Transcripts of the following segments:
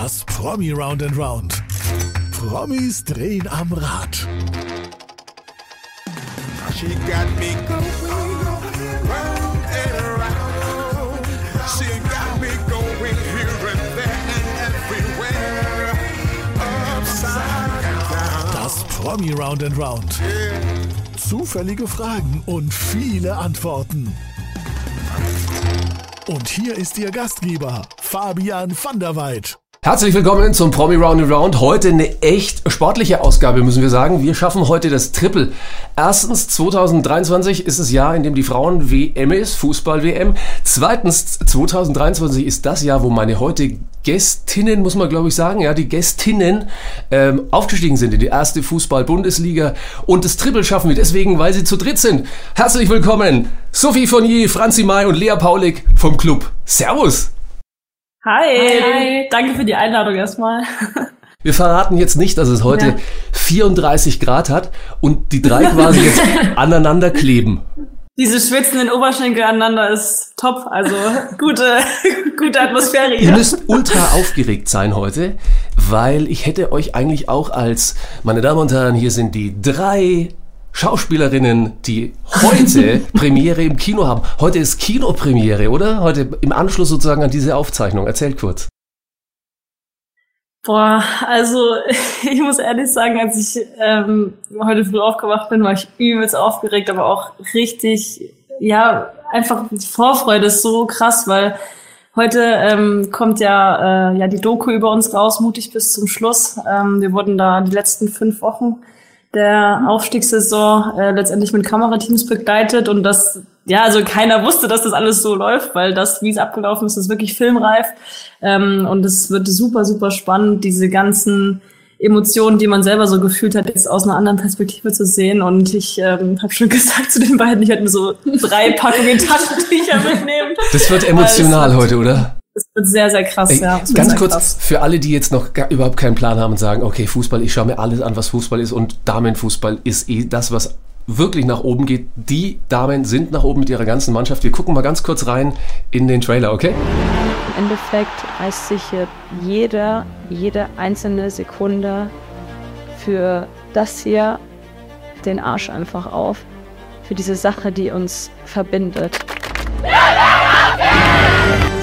Das Promi Round and Round. Promis drehen am Rad. She got me going round and around. She got me going here and there and everywhere. Upside down. Das Promi Round and Round. Zufällige Fragen und viele Antworten. Und hier ist Ihr Gastgeber, Fabian van der Weid. Herzlich willkommen zum Promi Round and Round. Heute eine echt sportliche Ausgabe, müssen wir sagen. Wir schaffen heute das Triple. Erstens, 2023 ist das Jahr, in dem die Frauen-WM ist, Fußball-WM. Zweitens, 2023 ist das Jahr, wo meine heute Gästinnen, muss man glaube ich sagen, ja, die Gästinnen ähm, aufgestiegen sind in die erste Fußball-Bundesliga. Und das Triple schaffen wir deswegen, weil sie zu dritt sind. Herzlich willkommen, Sophie Fournier, Franzi May und Lea Paulik vom Club. Servus! Hi. Hi. Danke für die Einladung erstmal. Wir verraten jetzt nicht, dass es heute Ja. 34 Grad hat und die drei quasi jetzt aneinander kleben. Diese schwitzenden Oberschenkel aneinander ist top. Also gute, gute Atmosphäre Ihr hier. müsst ultra aufgeregt sein heute, weil ich hätte euch eigentlich auch als, meine Damen und Herren, hier sind die drei Schauspielerinnen, die heute Premiere im Kino haben. Heute ist Kinopremiere, oder? Heute im Anschluss sozusagen an diese Aufzeichnung. Erzählt kurz. Boah, also ich muss ehrlich sagen, als ich ähm, heute früh aufgewacht bin, war ich übelst aufgeregt, aber auch richtig, ja, einfach die Vorfreude ist so krass, weil heute ähm, kommt ja, äh, ja die Doku über uns raus, mutig bis zum Schluss. Ähm, wir wurden da die letzten fünf Wochen der Aufstiegssaison äh, letztendlich mit Kamerateams begleitet und das, ja, also keiner wusste, dass das alles so läuft, weil das, wie es abgelaufen ist, ist wirklich filmreif ähm, und es wird super, super spannend, diese ganzen Emotionen, die man selber so gefühlt hat, jetzt aus einer anderen Perspektive zu sehen und ich ähm, habe schon gesagt zu den beiden, ich werde mir so drei Packungen Taschentücher mitnehmen. Das wird emotional wird- heute, oder? Es wird sehr, sehr krass, Ey, ja. ganz kurz krass. für alle, die jetzt noch gar, überhaupt keinen Plan haben und sagen, okay, Fußball, ich schaue mir alles an, was Fußball ist und Damenfußball ist eh das, was wirklich nach oben geht. Die Damen sind nach oben mit ihrer ganzen Mannschaft. Wir gucken mal ganz kurz rein in den Trailer, okay? Im Endeffekt reißt sich hier jeder, jede einzelne Sekunde für das hier den Arsch einfach auf. Für diese Sache, die uns verbindet.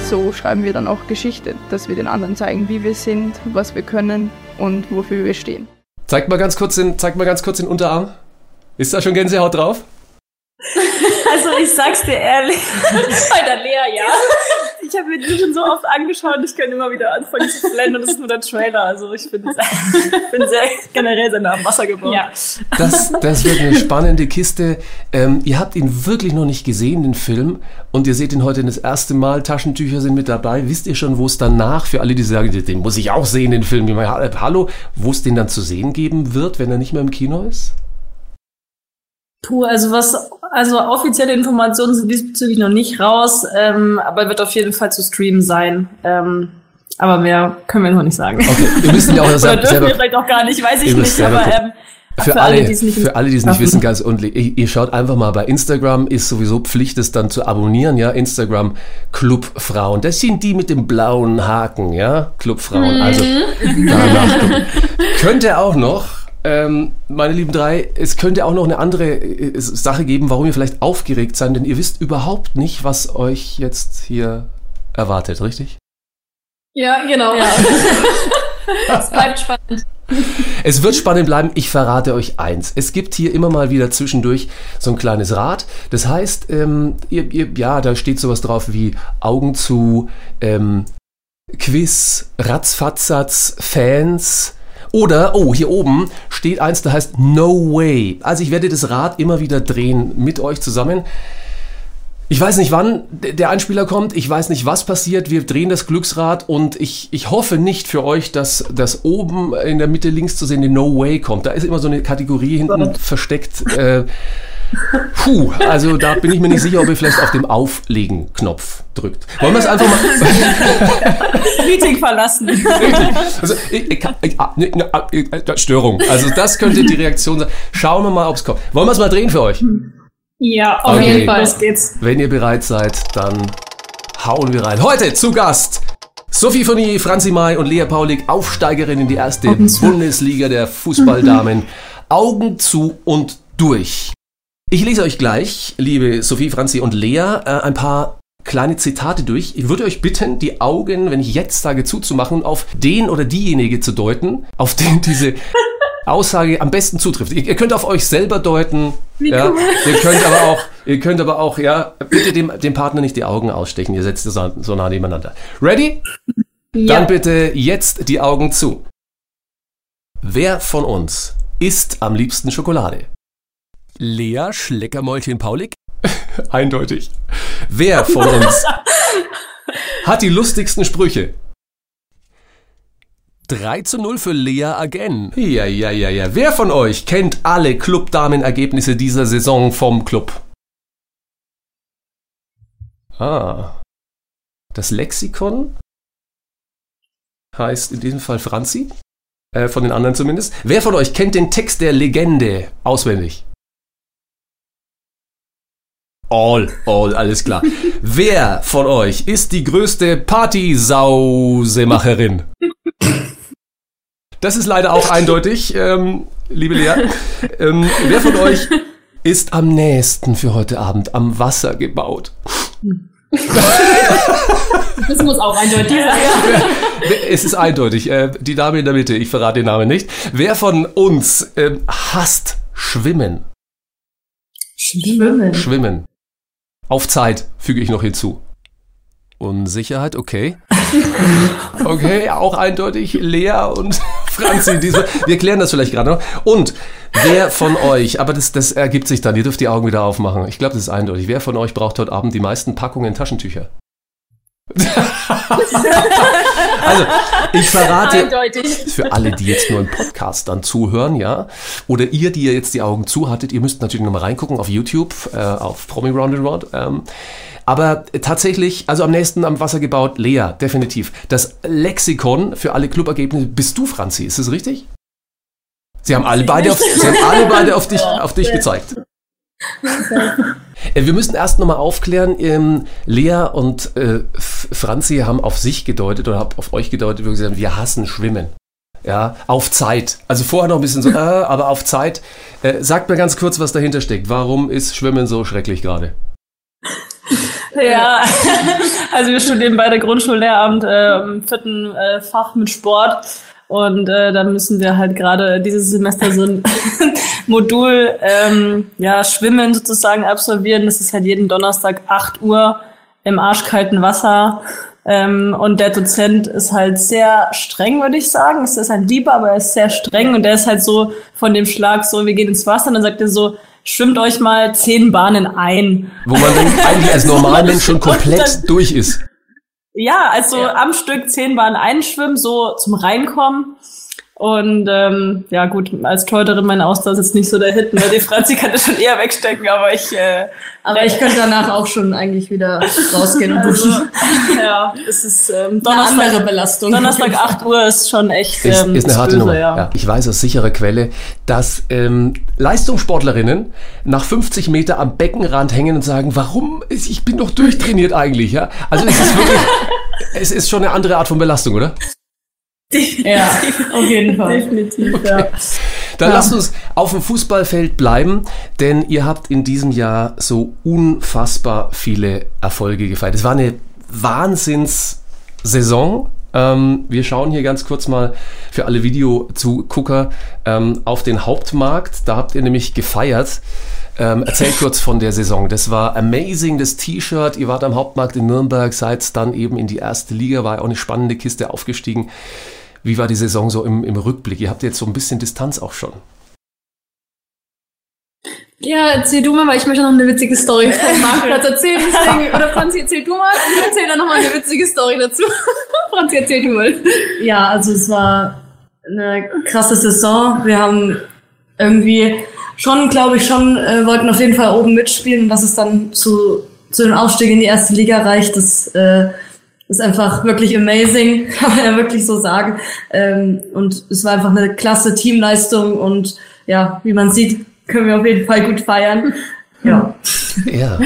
So schreiben wir dann auch Geschichte, dass wir den anderen zeigen, wie wir sind, was wir können und wofür wir stehen. Zeigt mal ganz kurz den, zeigt mal ganz kurz den Unterarm. Ist da schon Gänsehaut drauf? Also ich sag's dir ehrlich. Bei der Lea, ja. Ich habe mir den schon so oft angeschaut, ich kann immer wieder anfangen zu blenden und das ist nur der Trailer. Also ich bin, sehr, bin sehr generell sehr nah am Wasser geworden. Ja. Das, das wird eine spannende Kiste. Ähm, ihr habt ihn wirklich noch nicht gesehen, den Film. Und ihr seht ihn heute das erste Mal. Taschentücher sind mit dabei. Wisst ihr schon, wo es danach, für alle, die sagen, den muss ich auch sehen, den Film. Ich meine, Hallo, wo es den dann zu sehen geben wird, wenn er nicht mehr im Kino ist? Puh, also was, also offizielle Informationen sind diesbezüglich noch nicht raus, ähm, aber wird auf jeden Fall zu streamen sein. Ähm, aber mehr können wir noch nicht sagen. Okay, wir müssen ja auch Oder selber, dürfen wir vielleicht auch gar nicht, weiß ich nicht. Aber ähm, für, alle, die es nicht für alle, die es nicht wissen, ganz ordentlich, ihr, ihr schaut einfach mal bei Instagram, ist sowieso Pflicht, es dann zu abonnieren, ja, Instagram Club Frauen. Das sind die mit dem blauen Haken, ja, Club Frauen. Also danach. Könnte auch noch, ähm, meine lieben drei, es könnte auch noch eine andere äh, Sache geben, warum ihr vielleicht aufgeregt seid, denn ihr wisst überhaupt nicht, was euch jetzt hier erwartet, richtig? Ja, genau. Es bleibt spannend. Es wird spannend bleiben. Ich verrate euch eins. Es gibt hier immer mal wieder zwischendurch so ein kleines Rad. Das heißt, ähm, ihr, ihr, ja, da steht sowas drauf wie Augen zu, ähm, Quiz, Ratzfatzatz, Fans. Oder, oh, hier oben steht eins, da heißt No Way. Also ich werde das Rad immer wieder drehen mit euch zusammen. Ich weiß nicht, wann der Einspieler kommt. Ich weiß nicht, was passiert. Wir drehen das Glücksrad und ich, ich hoffe nicht für euch, dass das oben in der Mitte links zu sehen die No Way kommt. Da ist immer so eine Kategorie hinten versteckt. Äh, puh, also da bin ich mir nicht sicher, ob ihr vielleicht auf dem Auflegen-Knopf drückt. Wollen wir es einfach mal. Meeting verlassen. Also, ich, ich, ich, ah, ah, äh, Störung. Also das könnte die Reaktion sein. Schauen wir mal, ob es kommt. Wollen wir es mal drehen für euch? Ja, auf Okay. jeden Fall. Los geht's. Wenn ihr bereit seid, dann hauen wir rein. Heute zu Gast Sophie Foni, Franzi Mai und Lea Paulik, Aufsteigerin in die erste Bundesliga der Fußballdamen. Augen zu und durch. Ich lese euch gleich, liebe Sophie, Franzi und Lea, äh, ein paar kleine Zitate durch. Ich würde euch bitten, die Augen, wenn ich jetzt sage, zuzumachen, auf den oder diejenige zu deuten, auf den diese Aussage am besten zutrifft. Ihr, ihr könnt auf euch selber deuten. Wie ja. cool. Ihr könnt aber auch, ihr könnt aber auch, ja, bitte dem, dem Partner nicht die Augen ausstechen. Ihr setzt so, so nah nebeneinander. Ready? Dann bitte jetzt die Augen zu. Wer von uns isst am liebsten Schokolade? Lea Schleckermäulchen Paulik? Eindeutig. Wer von uns hat die lustigsten Sprüche? 3 zu 0 für Lea again. Ja, ja, ja, ja. Wer von euch kennt alle Clubdamenergebnisse dieser Saison vom Club? Ah. Das Lexikon heißt in diesem Fall Franzi. Äh, von den anderen zumindest. Wer von euch kennt den Text der Legende auswendig? All, all, alles klar. Wer von euch ist die größte Partysausemacherin? Das ist leider auch eindeutig, ähm, liebe Lea. Ähm, wer von euch ist am nächsten für heute Abend am Wasser gebaut? Das muss auch eindeutig sein. Es ist eindeutig. Äh, die Dame in der Mitte, ich verrate den Namen nicht. Wer von uns ähm, hasst Schwimmen? Schwimmen. Schwimmen. Auf Zeit füge ich noch hinzu. Unsicherheit, okay. Okay, auch eindeutig Lea und Franzi. Diese, wir klären das vielleicht gerade noch. Und wer von euch, aber das, das ergibt sich dann, ihr dürft die Augen wieder aufmachen. Ich glaube, das ist eindeutig. Wer von euch braucht heute Abend die meisten Packungen Taschentücher? also, ich verrate Eindeutig. für alle, die jetzt nur im Podcast dann zuhören, ja, oder ihr, die ihr jetzt die Augen zu hattet, ihr müsst natürlich nochmal reingucken auf YouTube, äh, auf Promi Round and Round. Ähm, aber tatsächlich, also am nächsten am Wasser gebaut, Lea, definitiv. Das Lexikon für alle Clubergebnisse bist du, Franzi, ist das richtig? Sie haben alle beide auf, sie haben alle beide auf dich, auf dich gezeigt. Äh, Wir müssen erst nochmal aufklären, ähm, Lea und äh, Franzi haben auf sich gedeutet oder auf euch gedeutet, wo sie sagen, wir hassen Schwimmen. Ja, auf Zeit. Also vorher noch ein bisschen so, äh, aber auf Zeit. Äh, sagt mir ganz kurz, was dahinter steckt. Warum ist Schwimmen so schrecklich gerade? Ja, also wir studieren beide Grundschullehramt äh, im vierten Fach mit Sport und äh, da müssen wir halt gerade dieses Semester so ein Modul ähm, ja Schwimmen sozusagen absolvieren. Das ist halt jeden Donnerstag 8 Uhr im arschkalten Wasser ähm, und der Dozent ist halt sehr streng, würde ich sagen. Es ist ein Lieber, aber er ist sehr streng und der ist halt so von dem Schlag so, wir gehen ins Wasser und dann sagt er so, schwimmt euch mal zehn Bahnen ein. Wo man dann eigentlich als Normalmensch schon komplett durch ist. Ja, also am Stück zehn Bahnen einschwimmen, so zum Reinkommen. Und ähm, ja gut, als Torhüterin meine Ausdauer ist jetzt nicht so der Hit, weil die Franzi kann das schon eher wegstecken, aber ich äh, Aber ich könnte danach auch schon eigentlich wieder rausgehen und also, duschen. ja, es ist ähm, Eine andere Donnerstag, Belastung. Donnerstag 8 Uhr ist schon echt Ist, ähm, ist eine harte böse, Nummer. Ja. Ja. Ich weiß aus sicherer Quelle, dass ähm, Leistungssportlerinnen nach 50 Meter am Beckenrand hängen und sagen, warum? Ich bin doch durchtrainiert eigentlich. Ja? Also es ist wirklich, es ist schon eine andere Art von Belastung, oder? Ja, auf jeden Fall. Definitiv, ja. Dann lasst uns auf dem Fußballfeld bleiben, denn ihr habt in diesem Jahr so unfassbar viele Erfolge gefeiert. Es war eine Wahnsinnssaison. Ähm, wir schauen hier ganz kurz mal für alle Videozugucker ähm, auf den Hauptmarkt. Da habt ihr nämlich gefeiert. Ähm, erzählt kurz von der Saison. Das war amazing, das T-Shirt. Ihr wart am Hauptmarkt in Nürnberg, seid dann eben in die erste Liga, war ja auch eine spannende Kiste aufgestiegen. Wie war die Saison so im, im Rückblick? Ihr habt jetzt so ein bisschen Distanz auch schon. Ja, erzähl du mal, weil ich möchte noch eine witzige Story vom Marktplatz erzählen. Deswegen, oder Franzi, erzähl du mal und ich erzähle dann nochmal eine witzige Story dazu. Franzi, erzähl du mal. Ja, also es war eine krasse Saison. Wir haben irgendwie schon, glaube ich, schon, äh, wollten auf jeden Fall oben mitspielen. Was es dann zu, zu dem Aufstieg in die erste Liga reicht, das äh, ist einfach wirklich amazing, kann man ja wirklich so sagen. Ähm, und es war einfach eine klasse Teamleistung und ja, wie man sieht, können wir auf jeden Fall gut feiern. Ja. Ja.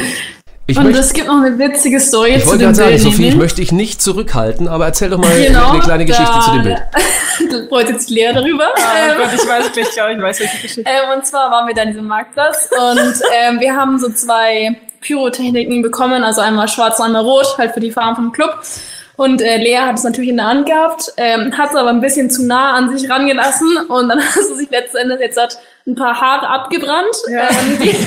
Ich Und möchte- es gibt noch eine witzige Story Ich zu wollte dem gerade sagen, Bild. Sophie, ich möchte dich nicht zurückhalten, aber erzähl doch mal Genau, eine kleine Geschichte da- zu dem Bild. Da freut jetzt Lea darüber. Oh Ähm, Gott, ich weiß gleich, ich weiß, welche Geschichte. Ähm, und zwar waren wir da an diesem Marktplatz und ähm, wir haben so zwei Pyrotechniken bekommen, also einmal schwarz und einmal rot, halt für die Farben vom Club. Und äh, Lea hat es natürlich in der Hand gehabt, ähm, hat es aber ein bisschen zu nah an sich rangelassen und dann hat sie sich letzten Endes jetzt hat ein paar Haare abgebrannt. Ähm, die,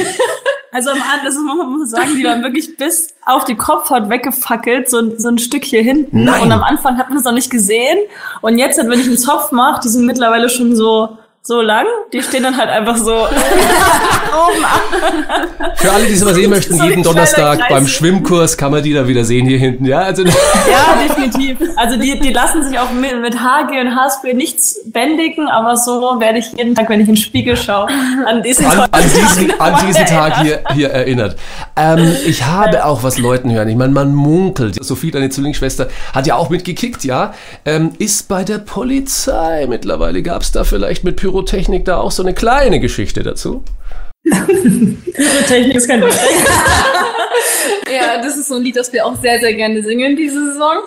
Also am Anfang, das muss man sagen, die waren wirklich bis auf die Kopfhaut weggefackelt, so, ein- so ein Stück hier hinten. Nein. Und am Anfang hat man es noch nicht gesehen. Und jetzt, wenn ich einen Zopf mache, die sind mittlerweile schon so, so lang. Die stehen dann halt einfach so oben ab. Für alle, die es mal sehen möchten, So jeden Donnerstag Kreis. beim Schwimmkurs kann man die da wieder sehen hier hinten. Ja, also Ja, definitiv. Also die, die lassen sich auch mit, mit Haargel und Haarspray nichts bändigen, aber so werde ich jeden Tag, wenn ich in den Spiegel schaue, an diesen, an, an diesen, Tag an diesen Tag hier, hier erinnert. Ähm, ich habe auch was Leuten hören. Ich meine, man munkelt. Sophie, deine Zwillingsschwester, hat ja auch mitgekickt, ja. Ähm, ist bei der Polizei mittlerweile. Gab es da vielleicht mit Pyrotechnik da auch so eine kleine Geschichte dazu? Technik ist kein Problem. ja, das ist so ein Lied, das wir auch sehr, sehr gerne singen diese Saison.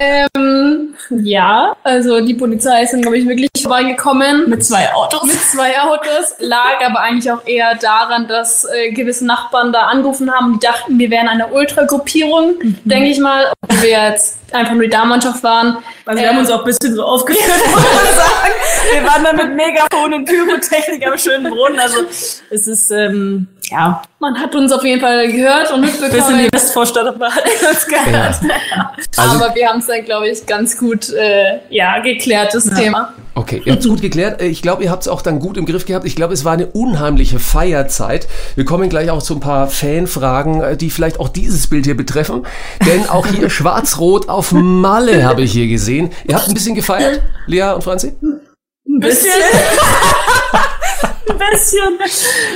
ähm, ja, also die Polizei ist dann, glaube ich, wirklich vorbeigekommen. Mit zwei Autos. mit zwei Autos, lag aber eigentlich auch eher daran, dass äh, gewisse Nachbarn da angerufen haben, die dachten, wir wären eine Ultragruppierung, denke ich mal, ob wir jetzt einfach nur die Damenmannschaft waren. Also wir haben Ähm, uns auch ein bisschen so aufgeführt, muss man sagen. Wir waren da mit Megafon und Pyrotechnik am schönen Brunnen. Also es ist, ähm, ja, Man hat uns auf jeden Fall gehört und ein bisschen mitbekommen. die Westvorstadt aber hat uns gehört. Also- aber wir haben es dann, glaube ich, ganz gut äh, ja, geklärt, das Thema. Okay, ihr habt es gut geklärt. Äh, Ich glaube, ihr habt es auch dann gut im Griff gehabt. Ich glaube, es war eine unheimliche Feierzeit. Wir kommen gleich auch zu ein paar Fanfragen, äh, die vielleicht auch dieses Bild hier betreffen. Denn auch hier schwarz-rot auf Malle habe ich hier gesehen. Ihr habt ein bisschen gefeiert, Lea und Franzi? Ein bisschen. Ein bisschen.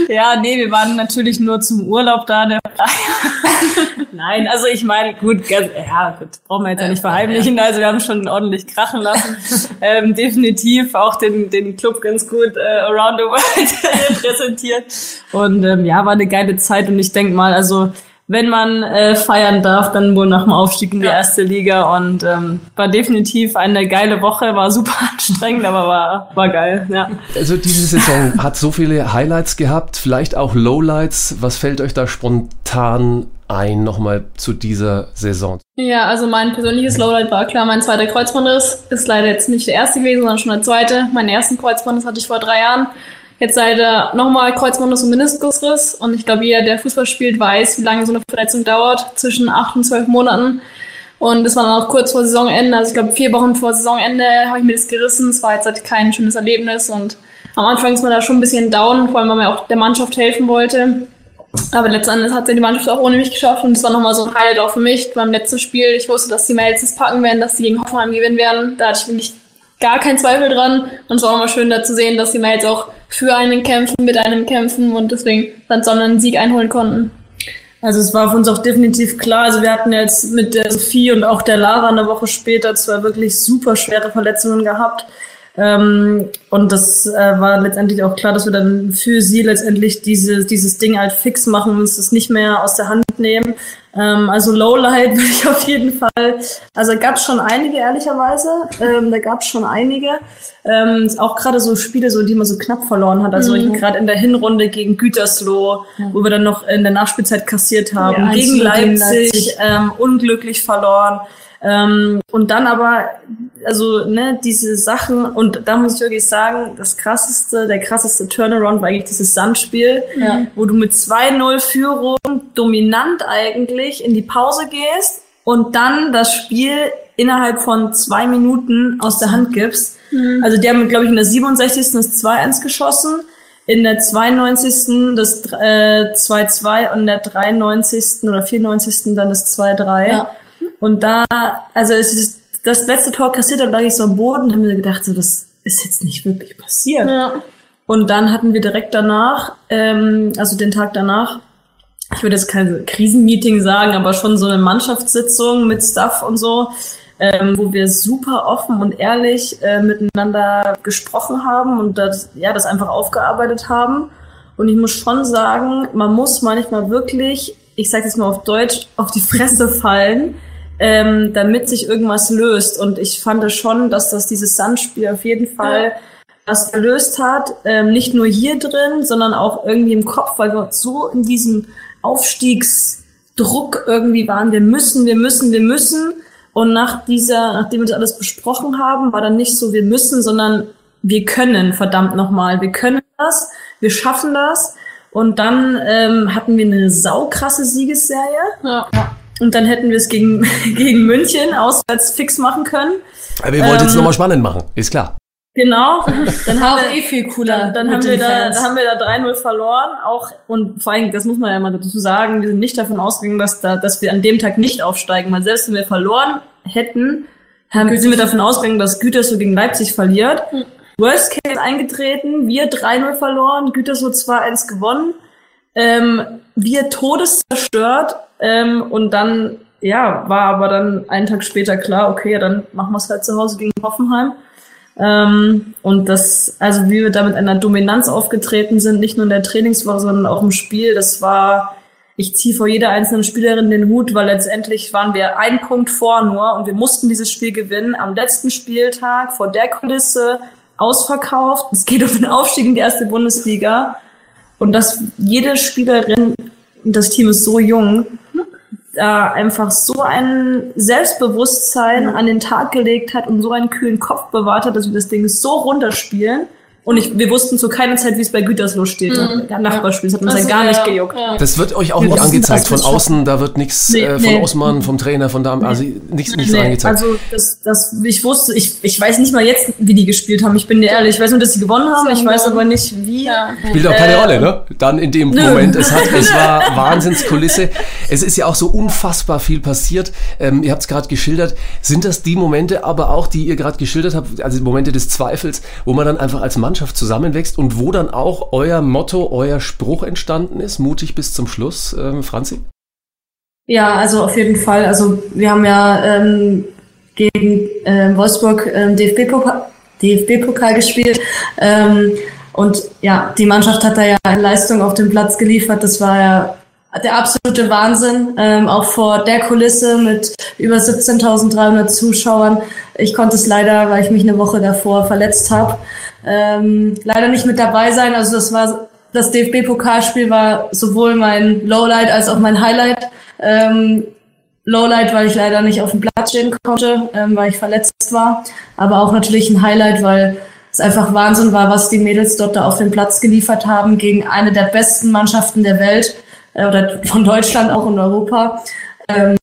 Ja, nee, wir waren natürlich nur zum Urlaub da. Der Nein, also ich meine, gut, ganz, ja, gut, brauchen wir jetzt ja nicht verheimlichen. Also wir haben schon ordentlich krachen lassen. Ähm, definitiv auch den, den Club ganz gut äh, around the world repräsentiert. Und ähm, ja, war eine geile Zeit und ich denk mal, also wenn man äh, feiern darf, dann wohl nach dem Aufstieg in die erste Liga und ähm, war definitiv eine geile Woche, war super anstrengend, aber war, war geil, ja. Also diese Saison hat so viele Highlights gehabt, vielleicht auch Lowlights. Was fällt euch da spontan ein nochmal zu dieser Saison? Ja, also mein persönliches Lowlight war klar mein zweiter Kreuzbandriss. Ist leider jetzt nicht der erste gewesen, sondern schon der zweite. Meinen ersten Kreuzbandriss hatte ich vor drei Jahren. Jetzt leider nochmal Kreuzbandriss und Meniskusriss. Und ich glaube, jeder, der Fußball spielt, weiß, wie lange so eine Verletzung dauert. Zwischen acht und zwölf Monaten. Und es war dann auch kurz vor Saisonende. Also ich glaube, vier Wochen vor Saisonende habe ich mir das gerissen. Es war jetzt halt kein schönes Erlebnis. Und am Anfang ist man da schon ein bisschen down, vor allem, weil man auch der Mannschaft helfen wollte. Aber letztendlich hat sie die Mannschaft auch ohne mich geschafft und es war nochmal so ein Highlight auch für mich. Beim letzten Spiel, ich wusste, dass die Mails es packen werden, dass sie gegen Hoffenheim gewinnen werden. Da hatte ich wirklich gar keinen Zweifel dran. Und es war auch nochmal schön da zu sehen, dass die Mails auch für einen kämpfen, mit einem kämpfen und deswegen dann so einen Sieg einholen konnten. Also es war für uns auch definitiv klar. Also wir hatten jetzt mit der Sophie und auch der Lara eine Woche später zwei wirklich super schwere Verletzungen gehabt. Ähm, und das äh, war letztendlich auch klar, dass wir dann für sie letztendlich diese, dieses Ding halt fix machen und uns das nicht mehr aus der Hand nehmen. Ähm, also Lowlight würde ich auf jeden Fall. Also gab es schon einige, ehrlicherweise. Ähm, da gab es schon einige. Ähm, auch gerade so Spiele, so die man so knapp verloren hat. Also Mhm. gerade in der Hinrunde gegen Gütersloh, wo wir dann noch in der Nachspielzeit kassiert haben. Ja, gegen 1-0 Leipzig, Leipzig. Ähm, unglücklich verloren. Ähm, und dann aber, also, ne, diese Sachen, und da muss ich wirklich sagen, das krasseste, der krasseste Turnaround war eigentlich dieses Sandspiel, Ja. wo du mit 2-0 Führung dominant eigentlich in die Pause gehst und dann das Spiel innerhalb von zwei Minuten aus der Hand gibst. Also die haben, glaube ich, in der 67. das 2-1 geschossen, in der 92. das äh, 2-2 und in der 93. oder 94. dann das 2-3. Ja. Und da, also es ist das letzte Tor kassiert, da lag ich so am Boden und habe mir gedacht, so, das ist jetzt nicht wirklich passiert. Ja. Und dann hatten wir direkt danach, ähm, also den Tag danach, ich würde jetzt kein Krisenmeeting sagen, aber schon so eine Mannschaftssitzung mit Staff und so, ähm, wo wir super offen und ehrlich äh, miteinander gesprochen haben und das, ja, das einfach aufgearbeitet haben. Und ich muss schon sagen, man muss manchmal wirklich, ich sage jetzt mal auf Deutsch, auf die Fresse fallen, ähm, damit sich irgendwas löst. Und ich fand schon, dass das dieses Sandspiel auf jeden Fall was gelöst hat. Ähm, nicht nur hier drin, sondern auch irgendwie im Kopf, weil wir so in diesem Aufstiegsdruck irgendwie waren. Wir müssen, wir müssen, wir müssen. Und nach dieser, nachdem wir das alles besprochen haben, war dann nicht so, wir müssen, sondern wir können, verdammt nochmal, wir können das, wir schaffen das. Und dann ähm, hatten wir eine saukrasse Siegesserie. Ja. Und dann hätten wir es gegen, gegen München auswärts fix machen können. Aber wir wollten Ähm, jetzt nochmal spannend machen, ist klar. Genau. Dann haben wir, eh viel cooler. dann haben wir da, Fans. da haben wir da 3-0 verloren. Auch, und vor allem, das muss man ja mal dazu sagen, wir sind nicht davon ausgegangen, dass da, dass wir an dem Tag nicht aufsteigen, weil selbst wenn wir verloren hätten, haben, sind wir davon ausgegangen, dass Gütersloh gegen Leipzig verliert. Worst Case eingetreten, wir 3-0 verloren, Gütersloh 2-1 gewonnen, ähm, wir todeszerstört, ähm, und dann, ja, war aber dann einen Tag später klar, okay, dann machen wir es halt zu Hause gegen Hoffenheim. Ähm, und das, also wie wir da mit einer Dominanz aufgetreten sind, nicht nur in der Trainingswoche, sondern auch im Spiel, das war, ich ziehe vor jeder einzelnen Spielerin den Hut, weil letztendlich waren wir ein Punkt vor nur und wir mussten dieses Spiel gewinnen am letzten Spieltag vor der Kulisse ausverkauft. Es geht um den Aufstieg in die erste Bundesliga und dass jede Spielerin, das Team ist so jung, da einfach so ein Selbstbewusstsein an den Tag gelegt hat und so einen kühlen Kopf bewahrt hat, dass wir das Ding so runterspielen. Und ich, wir wussten zu keiner Zeit, wie es bei Gütersloh steht. Der Nachbarspiel, das hat uns Also, ja gar nicht ja, gejuckt. ja. Das wird euch auch Wir nicht angezeigt von außen, da wird nichts Nee, äh, von nee. Osman, vom Trainer, von da, also nichts, nichts Nee, angezeigt. also das, das, ich wusste, ich, ich weiß nicht mal jetzt, wie die gespielt haben. Ich bin dir ehrlich, ich weiß nur, dass sie gewonnen haben. Ich weiß aber nicht, wie. Ja. Spielt auch keine Äh, Rolle, ne? Dann in dem nö. Moment. Es, hat, es war Wahnsinnskulisse. Es ist ja auch so unfassbar viel passiert. Ähm, ihr habt es gerade geschildert. Sind das die Momente aber auch, die ihr gerade geschildert habt, also Momente des Zweifels, wo man dann einfach als Mannschaft zusammenwächst und wo dann auch euer Motto, euer Spruch entstanden ist? Mutig bis zum Schluss, ähm, Franzi? Ja, also auf jeden Fall. Also wir haben ja ähm, gegen ähm, Wolfsburg ähm, DFB-Pokal DFB gespielt. Ähm, und ja, die Mannschaft hat da ja eine Leistung auf dem Platz geliefert. Das war ja der absolute Wahnsinn. Ähm, auch vor der Kulisse mit über 17.300 Zuschauern. Ich konnte es leider, weil ich mich eine Woche davor verletzt habe, ähm, leider nicht mit dabei sein. Also das war das DFB-Pokalspiel war sowohl mein Lowlight als auch mein Highlight. Ähm, Lowlight, weil ich leider nicht auf dem Platz stehen konnte, ähm, weil ich verletzt war. Aber auch natürlich ein Highlight, weil es einfach Wahnsinn war, was die Mädels dort da auf den Platz geliefert haben gegen eine der besten Mannschaften der Welt äh, oder von Deutschland auch in Europa. Ähm,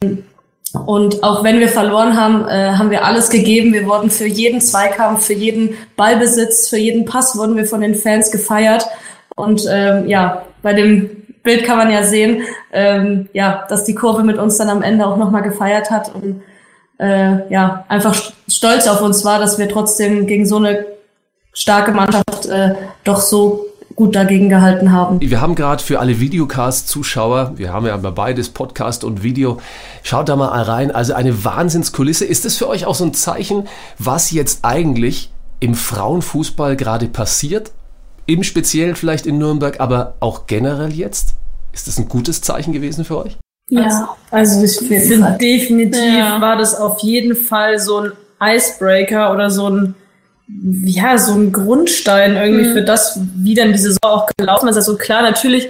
und auch wenn wir verloren haben, äh, haben wir alles gegeben. Wir wurden für jeden Zweikampf, für jeden Ballbesitz, für jeden Pass wurden wir von den Fans gefeiert. Und ähm, ja, bei dem Bild kann man ja sehen, ähm, ja, dass die Kurve mit uns dann am Ende auch nochmal gefeiert hat und äh, ja, einfach st- stolz auf uns war, dass wir trotzdem gegen so eine starke Mannschaft äh, doch so gut dagegen gehalten haben. Wir haben gerade für alle Videocast-Zuschauer, wir haben ja immer beides, Podcast und Video, schaut da mal rein. Also eine Wahnsinnskulisse. Ist das für euch auch so ein Zeichen, was jetzt eigentlich im Frauenfußball gerade passiert? Im Speziellen vielleicht in Nürnberg, aber auch generell jetzt? Ist das ein gutes Zeichen gewesen für euch? Ja, also ich finde definitiv Ja. war das auf jeden Fall so ein Icebreaker oder so ein ja, so ein Grundstein irgendwie für das, wie dann die Saison auch gelaufen ist. Also klar, natürlich,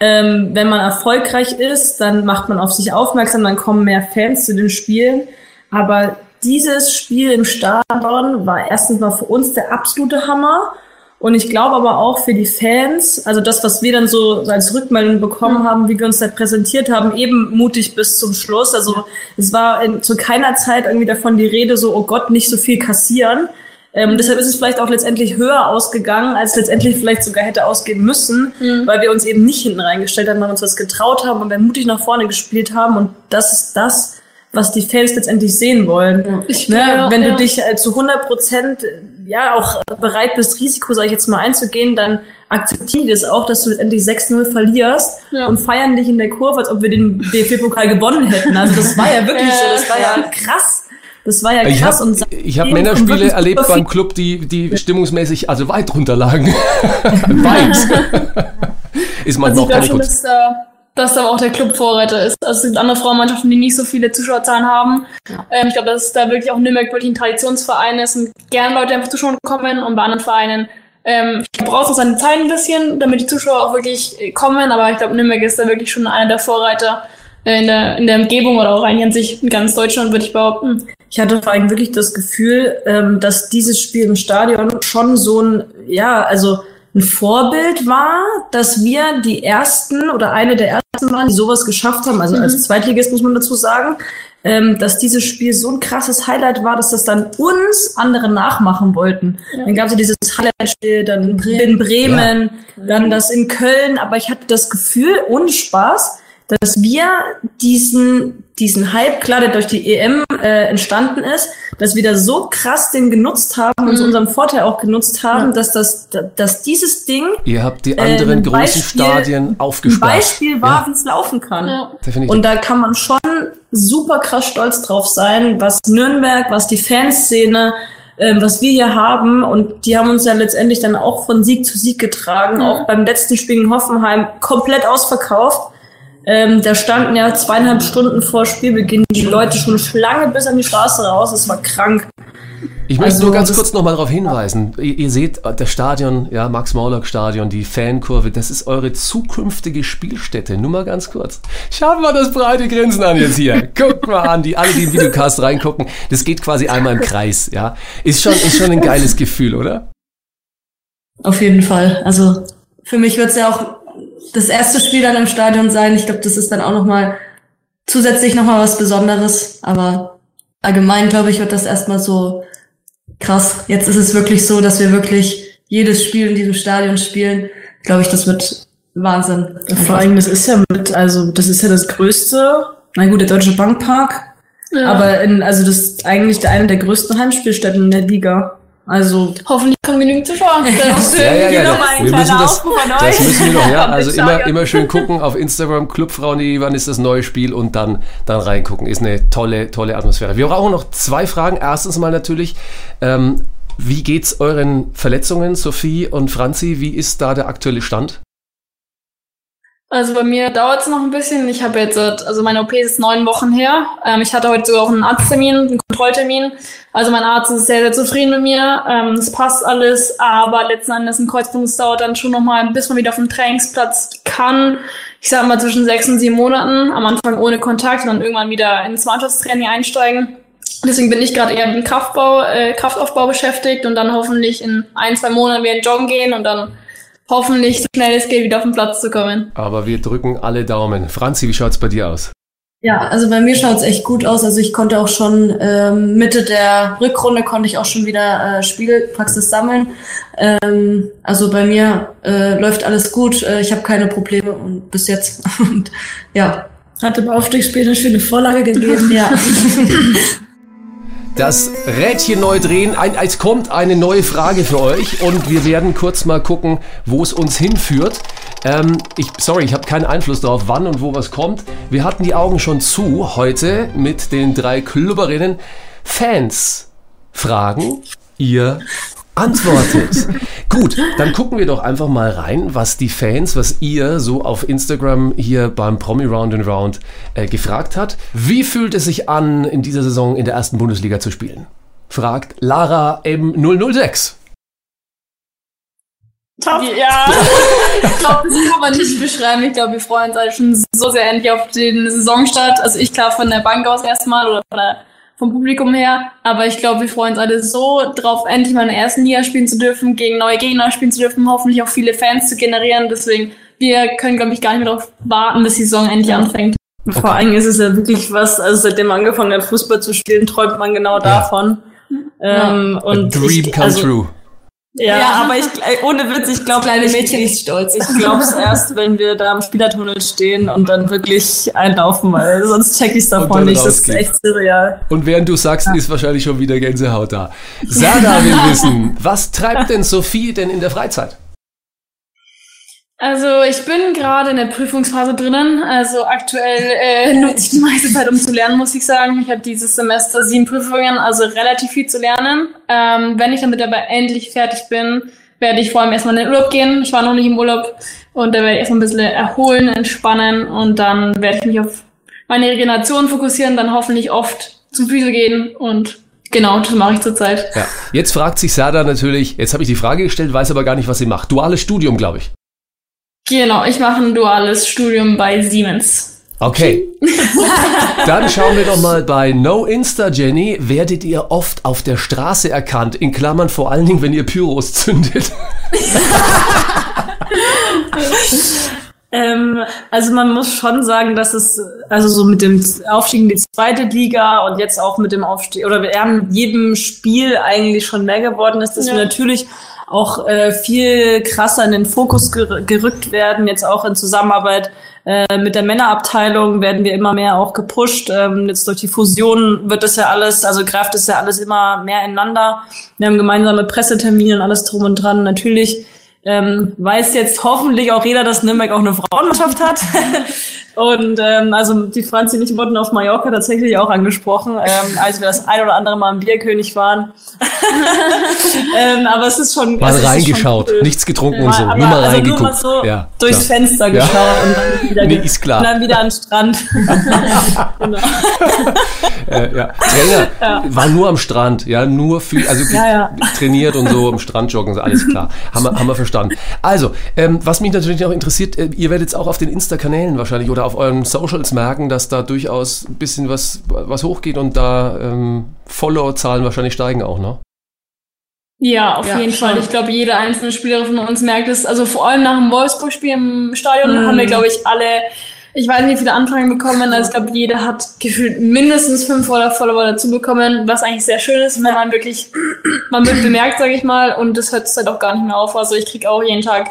ähm, wenn man erfolgreich ist, dann macht man auf sich aufmerksam, dann kommen mehr Fans zu den Spielen. Aber dieses Spiel im Stadion war erstens mal für uns der absolute Hammer. Und ich glaube aber auch für die Fans, also das, was wir dann so als Rückmeldung bekommen haben, wie wir uns da präsentiert haben, eben mutig bis zum Schluss. Also es war in, zu keiner Zeit irgendwie davon die Rede, so, oh Gott, nicht so viel kassieren. Ähm, deshalb ist es vielleicht auch letztendlich höher ausgegangen, als letztendlich vielleicht sogar hätte ausgehen müssen, weil wir uns eben nicht hinten reingestellt haben, weil wir uns was getraut haben und wir mutig nach vorne gespielt haben. Und das ist das, was die Fans letztendlich sehen wollen. Ich Ne? glaube, Wenn ja. du dich äh, zu 100 Prozent ja auch bereit bist, Risiko, sage ich jetzt mal, einzugehen, dann akzeptieren die das auch, dass du letztendlich 6-0 verlierst Ja. und feiern dich in der Kurve, als ob wir den DFB-Pokal gewonnen hätten. Also das war ja wirklich so, das war ja krass. Das war ja Ich krass. habe und ich hab seitdem Männerspiele erlebt beim Club, die, die stimmungsmäßig also weit runterlagen. weit. Ist Also manchmal ich auch glaube keine schon, Kunst. dass da dass da auch der Club Vorreiter ist. Also es gibt andere Frauenmannschaften, die nicht so viele Zuschauerzahlen haben. Ähm, ich glaube, dass da wirklich auch Nürnberg wirklich ein Traditionsverein ist und gerne Leute einfach zuschauen kommen und bei anderen Vereinen ähm, ich brauche seine Zeit ein bisschen, damit die Zuschauer auch wirklich äh, kommen, aber ich glaube, Nürnberg ist da wirklich schon einer der Vorreiter äh, in der, in der Umgebung oder auch eigentlich an sich in ganz Deutschland, würde ich behaupten. Ich hatte vor allem wirklich das Gefühl, ähm, dass dieses Spiel im Stadion schon so ein, ja, also ein Vorbild war, dass wir die ersten oder eine der ersten waren, die sowas geschafft haben, also als Zweitligist muss man dazu sagen, ähm, dass dieses Spiel so ein krasses Highlight war, dass das dann uns andere nachmachen wollten. Dann gab es ja dieses Highlight-Spiel, dann in Bremen, in Bremen dann das in Köln, aber ich hatte das Gefühl, ohne Spaß, dass wir diesen, diesen Hype, klar, der durch die EM äh, entstanden ist, dass wir da so krass den genutzt haben und zu unserem Vorteil auch genutzt haben, dass das, dass dieses Ding Ihr habt die äh, anderen ein großen Beispiel- Stadien ein aufgespart. Beispiel war, Ja. wie es laufen kann. Ja. Und da kann man schon super krass stolz drauf sein, was Nürnberg, was die Fanszene, ähm, was wir hier haben. Und die haben uns ja letztendlich dann auch von Sieg zu Sieg getragen. Auch beim letzten Spiel in Hoffenheim komplett ausverkauft. Ähm, da standen ja zweieinhalb Stunden vor Spielbeginn die Leute schon Schlange bis an die Straße raus. Es war krank. Ich möchte Also, nur ganz das- kurz nochmal darauf hinweisen. Ihr, ihr seht, äh, das Stadion, ja, Max-Morlock-Stadion, die Fankurve, das ist eure zukünftige Spielstätte. Nur mal ganz kurz. Schaut mal das breite Grinsen an jetzt hier. Guckt mal an, die alle, die im Videocast reingucken. Das geht quasi einmal im Kreis, ja. Ist schon, ist schon ein geiles Gefühl, oder? Auf jeden Fall. Also für mich wird es ja auch das erste Spiel dann im Stadion sein. Ich glaube, das ist dann auch nochmal zusätzlich nochmal was Besonderes. Aber allgemein, glaube ich, wird das erstmal so krass. Jetzt ist es wirklich so, dass wir wirklich jedes Spiel in diesem Stadion spielen. Glaube ich, das wird Wahnsinn. Vor allem, das ist ja mit, also das ist ja das größte, na gut, der Deutsche Bankpark, Ja. aber in, also das ist eigentlich der, eine der größten Heimspielstätten in der Liga. Also Hoffentlich kommen genügend Zuschauer. Ja, ja, ja. mein Wir müssen das, das müssen wir noch, ja. Also immer, immer schön gucken auf Instagram, Clubfrauen, wann ist das neue Spiel und dann, dann reingucken. Ist eine tolle, tolle Atmosphäre. Wir brauchen noch zwei Fragen. Erstens mal natürlich, ähm, wie geht's euren Verletzungen, Sophie und Franzi? Wie ist da der aktuelle Stand? Also bei mir dauert es noch ein bisschen. Ich habe jetzt, also meine OP ist neun Wochen her. Ähm, ich hatte heute sogar auch einen Arzttermin, einen Kontrolltermin. Also mein Arzt ist sehr, sehr zufrieden mit mir. Ähm, es passt alles, aber letzten Endes ein Kreuzband, dauert dann schon nochmal, bis man wieder auf den Trainingsplatz kann. Ich sag mal zwischen sechs und sieben Monaten. Am Anfang ohne Kontakt und dann irgendwann wieder ins Mannschaftstraining einsteigen. Deswegen bin ich gerade eher mit dem Kraftbau, äh, Kraftaufbau beschäftigt und dann hoffentlich in ein, zwei Monaten wieder joggen gehen und dann hoffentlich so schnell es geht wieder auf den Platz zu kommen. Aber wir drücken alle Daumen. Franzi, wie schaut's bei dir aus? Ja, also bei mir schaut's echt gut aus. Also ich konnte auch schon ähm, Mitte der Rückrunde konnte ich auch schon wieder äh, Spielpraxis sammeln. Ähm, also bei mir äh, läuft alles gut. Äh, ich habe keine Probleme und bis jetzt. Und ja, hat im Aufstiegsspiel eine schöne Vorlage gegeben. ja. Das Rädchen neu drehen. Ein, es kommt eine neue Frage für euch und wir werden kurz mal gucken, wo es uns hinführt. Ähm, ich, sorry, ich habe keinen Einfluss darauf, wann und wo was kommt. Wir hatten die Augen schon zu heute mit den drei Klubberinnen. Fans fragen, ihr antwortet. Gut, dann gucken wir doch einfach mal rein, was die Fans, was ihr so auf Instagram hier beim Promi Round and Round äh, gefragt hat. Wie fühlt es sich an, in dieser Saison in der ersten Bundesliga zu spielen? Fragt Lara M006. Top. Ja, ich glaube, das kann man nicht beschreiben. Ich glaube, wir freuen uns alle schon so sehr endlich auf den Saisonstart. Also ich klar von der Bank aus erstmal oder von der, vom Publikum her. Aber ich glaube, wir freuen uns alle so drauf, endlich mal in der ersten Liga spielen zu dürfen, gegen neue Gegner spielen zu dürfen, hoffentlich auch viele Fans zu generieren. Deswegen, wir können, glaube ich, gar nicht mehr darauf warten, bis die Saison endlich anfängt. Vor allem ist es ja wirklich was, also seitdem man angefangen hat, Fußball zu spielen, träumt man genau davon. Ähm, und A dream ich, come also, true. Ja, Ja. aber ich, äh, ohne Witz, ich glaube, Kleine ich, Mädchen ich, ist stolz. ich glaub's erst, wenn wir da am Spielertunnel stehen und dann wirklich einlaufen, weil sonst check ich's Und davon nicht. Das ist echt surreal. Und während du sagst, ist wahrscheinlich schon wieder Gänsehaut da. Sada will wissen, was treibt denn Sophie denn in der Freizeit? Also ich bin gerade in der Prüfungsphase drinnen. Also aktuell äh, nutze ich die meiste Zeit, um zu lernen, muss ich sagen. Ich habe dieses Semester sieben Prüfungen, also relativ viel zu lernen. Ähm, wenn ich damit aber endlich fertig bin, werde ich vor allem erstmal in den Urlaub gehen. Ich war noch nicht im Urlaub und da werde ich erstmal ein bisschen erholen, entspannen und dann werde ich mich auf meine Regeneration fokussieren, dann hoffentlich oft zum Physio gehen und genau, das mache ich zurzeit. Ja. Jetzt fragt sich Sada natürlich, jetzt habe ich die Frage gestellt, weiß aber gar nicht, was sie macht. Duales Studium, glaube ich. Genau, ich mache ein duales Studium bei Siemens. Okay. Dann schauen wir doch mal bei No Insta Jenny. Werdet ihr oft auf der Straße erkannt? In Klammern vor allen Dingen, wenn ihr Pyros zündet. Ähm, also man muss schon sagen, dass es, also so mit dem Aufstieg in die zweite Liga und jetzt auch mit dem Aufstieg, oder wir haben jedem Spiel eigentlich schon mehr geworden ist, dass Ja. wir natürlich auch äh, viel krasser in den Fokus ger gerückt werden, jetzt auch in Zusammenarbeit äh, mit der Männerabteilung werden wir immer mehr auch gepusht. Ähm, jetzt durch die Fusion wird das ja alles, also greift das ja alles immer mehr ineinander. Wir haben gemeinsame Pressetermine und alles drum und dran. Natürlich ähm, weiß jetzt hoffentlich auch jeder, dass Nürnberg auch eine Frauenmannschaft hat. und ähm, also die Franzi und ich wurden auf Mallorca tatsächlich auch angesprochen, ähm, als wir das ein oder andere Mal im Bierkönig waren. ähm, aber es ist schon Mal also reingeschaut, schon cool. nichts getrunken und Mal- so. aber Nur mal also reingeguckt. Nur mal so ja, durchs klar. Fenster Ja. geschaut und dann wieder, Nee, ist klar. Und dann wieder an den Strand. genau. Äh, ja. Trainer war nur am Strand, ja, nur viel, also Ja, ja. trainiert und so am Strand joggen, so alles klar. Haben wir, haben wir verstanden. Also, ähm, was mich natürlich noch interessiert, äh, ihr werdet es auch auf den Insta-Kanälen wahrscheinlich oder auf euren Socials merken, dass da durchaus ein bisschen was, was hochgeht und da ähm, Follower-Zahlen wahrscheinlich steigen auch, ne? Ja, auf Ja, jeden schon. Fall. Ich glaube, jede einzelne Spielerin von uns merkt es. Also vor allem nach dem Wolfsburg-Spiel im Stadion haben wir, glaube ich, alle, ich weiß nicht, wie viele Anfragen bekommen. Also ich glaube, jeder hat gefühlt mindestens fünf oder Follower dazu bekommen, was eigentlich sehr schön ist, wenn man wirklich, man wird bemerkt, sage ich mal, und das hört halt auch gar nicht mehr auf. Also ich kriege auch jeden Tag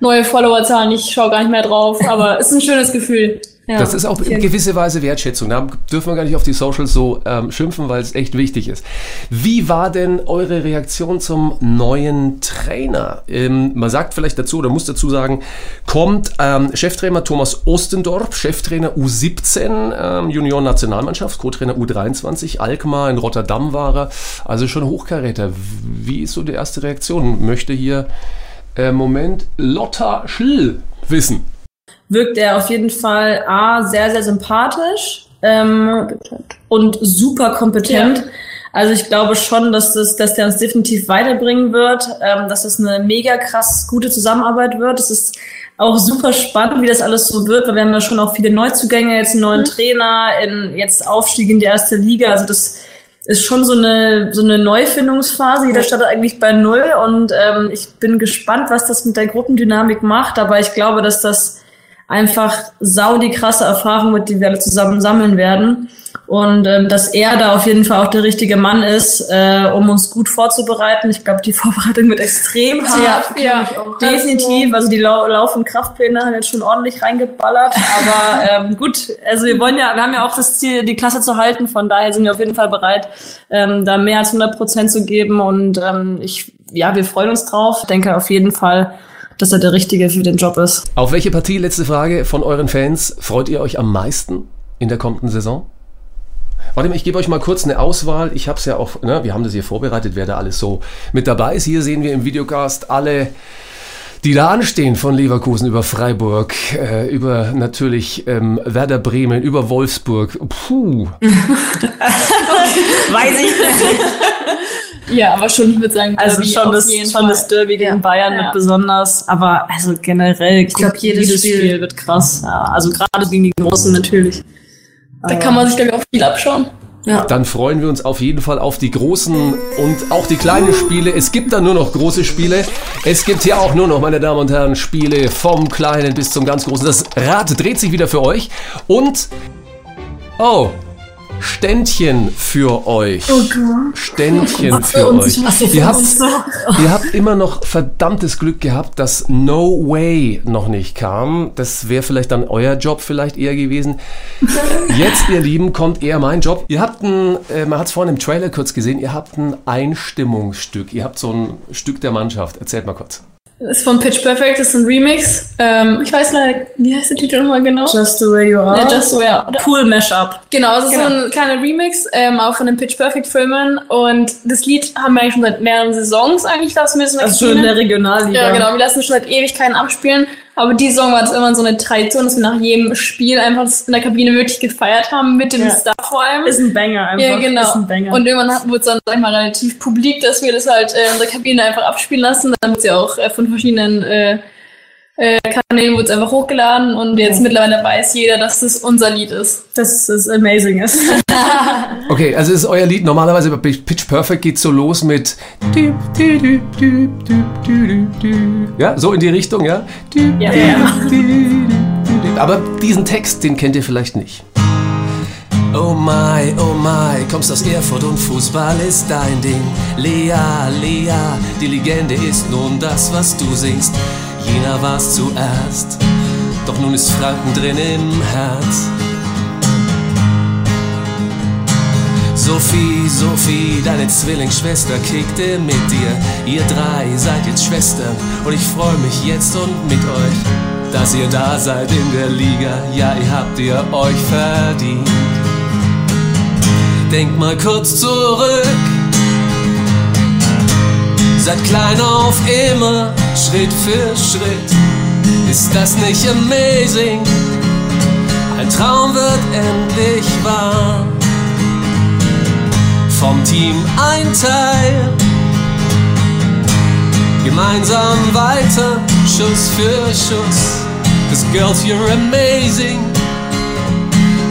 neue Followerzahlen, ich schaue gar nicht mehr drauf, aber es ist ein schönes Gefühl. Ja. Das ist auch in gewisser Weise Wertschätzung. Da dürfen wir gar nicht auf die Socials so ähm, schimpfen, weil es echt wichtig ist. Wie war denn eure Reaktion zum neuen Trainer? Ähm, man sagt vielleicht dazu oder muss dazu sagen, kommt ähm, Cheftrainer Thomas Ostendorp, Cheftrainer U17, ähm, Junioren-Nationalmannschaft, Co-Trainer U23, Alkmaar in Rotterdam war er, also schon Hochkaräter. Wie ist so die erste Reaktion? Möchte hier, äh, Moment, Lotta Schll wissen. wirkt er auf jeden Fall A, sehr, sehr sympathisch ähm, und super kompetent. Ja. Also ich glaube schon, dass, das, dass der uns definitiv weiterbringen wird, ähm, dass das eine mega krass gute Zusammenarbeit wird. Es ist auch super spannend, wie das alles so wird, weil wir haben ja schon auch viele Neuzugänge, jetzt einen neuen Trainer, in, jetzt Aufstieg in die erste Liga. Also das ist schon so eine, so eine Neufindungsphase. Jeder startet eigentlich bei Null und ähm, ich bin gespannt, was das mit der Gruppendynamik macht. Aber ich glaube, dass das einfach sau die krasse Erfahrung wird, die wir alle zusammen sammeln werden. Und ähm, dass er da auf jeden Fall auch der richtige Mann ist, äh, um uns gut vorzubereiten. Ich glaube, die Vorbereitung wird extrem hart. ja, ja. Definitiv. Also die lau laufen Kraftpläne haben jetzt schon ordentlich reingeballert. Aber ähm, gut, also wir wollen ja, wir haben ja auch das Ziel, die Klasse zu halten. Von daher sind wir auf jeden Fall bereit, ähm, da mehr als 100 Prozent zu geben. Und ähm, ich, ja, wir freuen uns drauf. Ich denke auf jeden Fall, dass er der Richtige für den Job ist. Auf welche Partie, letzte Frage, von euren Fans freut ihr euch am meisten in der kommenden Saison? Warte mal, ich gebe euch mal kurz eine Auswahl. Ich habe es ja auch, ne, wir haben das hier vorbereitet, wer da alles so mit dabei ist. Hier sehen wir im Videocast alle, die da anstehen, von Leverkusen über Freiburg, äh, über natürlich ähm, Werder Bremen, über Wolfsburg. Puh. Weiß ich. Ja, aber schon, ich würde sagen, Also Derby schon das, schon Fall. das Derby gegen Ja. Bayern Ja. wird besonders, aber also generell, ich glaub, jedes Spiel- wird krass. Ja, also gerade gegen die Großen natürlich. Da kann man sich, glaube ich, auch viel abschauen. Dann freuen wir uns auf jeden Fall auf die großen und auch die kleinen Spiele. Es gibt dann nur noch große Spiele. Es gibt hier auch nur noch, meine Damen und Herren, Spiele vom kleinen bis zum ganz großen. Das Rad dreht sich wieder für euch. Und, oh, Ständchen für euch. Ständchen für euch. Ihr habt, ihr habt immer noch verdammtes Glück gehabt, dass No Way noch nicht kam. Das wäre vielleicht dann euer Job vielleicht eher gewesen. Jetzt, ihr Lieben, kommt eher mein Job. Ihr habt ein, äh, man hat es vorhin im Trailer kurz gesehen, ihr habt ein Einstimmungsstück. Ihr habt so ein Stück der Mannschaft. Erzählt mal kurz. Ist von Pitch Perfect, das ist ein Remix. Ähm, ich weiß leider, wie heißt der Titel nochmal genau? Just the way you are. Ja, Just the Way You Are. cool Mashup. Genau, es ist Genau. so ein kleiner Remix, ähm, auch von den Pitch Perfect Filmen. Und das Lied haben wir eigentlich schon seit mehreren Saisons eigentlich, lassen wir es in der Also schon in der Regionalliga. Ja, genau, wir lassen es schon seit Ewigkeiten abspielen. Aber die Song war das immer so eine Tradition, dass wir nach jedem Spiel einfach in der Kabine wirklich gefeiert haben, mit dem Ja. Star vor allem. Ist ein Banger einfach. ja, genau. Ist ein Banger. Und irgendwann wurde es dann, sag ich mal, relativ publik, dass wir das halt äh, in der Kabine einfach abspielen lassen. Dann wird sie auch äh, von verschiedenen äh, äh, Kanälen wurde es einfach hochgeladen und jetzt mittlerweile weiß jeder, dass das unser Lied ist. dass es amazing ist. Okay, also ist euer Lied normalerweise bei Pitch Perfect geht so los mit ja, so in die Richtung, ja. Ja. Aber diesen Text, den kennt ihr vielleicht nicht. Oh my, oh my, kommst aus Erfurt und Fußball ist dein Ding. Lea, Lea, die Legende ist nun das, was du singst. Jena war's zuerst, doch nun ist Franken drin im Herz. Sophie, Sophie, deine Zwillingsschwester kickte mit dir. Ihr drei seid jetzt Schwestern und ich freue mich jetzt und mit euch, dass ihr da seid in der Liga. Ja, ihr habt ihr euch verdient. Denkt mal kurz zurück. Seid klein auf immer, Schritt für Schritt. Ist das nicht amazing? Ein Traum wird endlich wahr vom Team ein Teil. Gemeinsam weiter, Schuss für Schuss. Cause girls, you're amazing.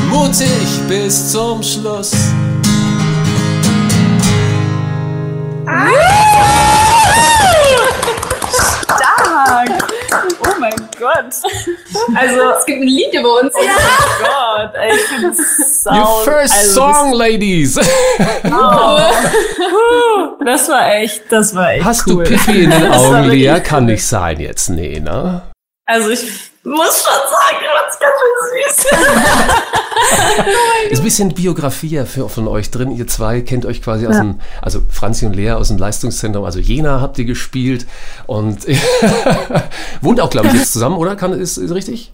Mutig bis zum Schluss. Gott. Also, Es gibt ein Lied über uns. oh Gott, ey, ich bin sau. Your first also, song, ladies. Das, das war echt, das war echt Hast cool. du Pippi in den Augen, Lea? cool. Kann nicht sein jetzt, nee, ne? Also ich muss schon sagen, das ganz schön süß. Ist ein bisschen Biografie für, von euch drin. Ihr zwei kennt euch quasi aus dem, also Franzi und Lea aus dem Leistungszentrum, also Jena habt ihr gespielt und wohnt auch, glaube ich, jetzt zusammen, oder? Kann, ist, ist richtig?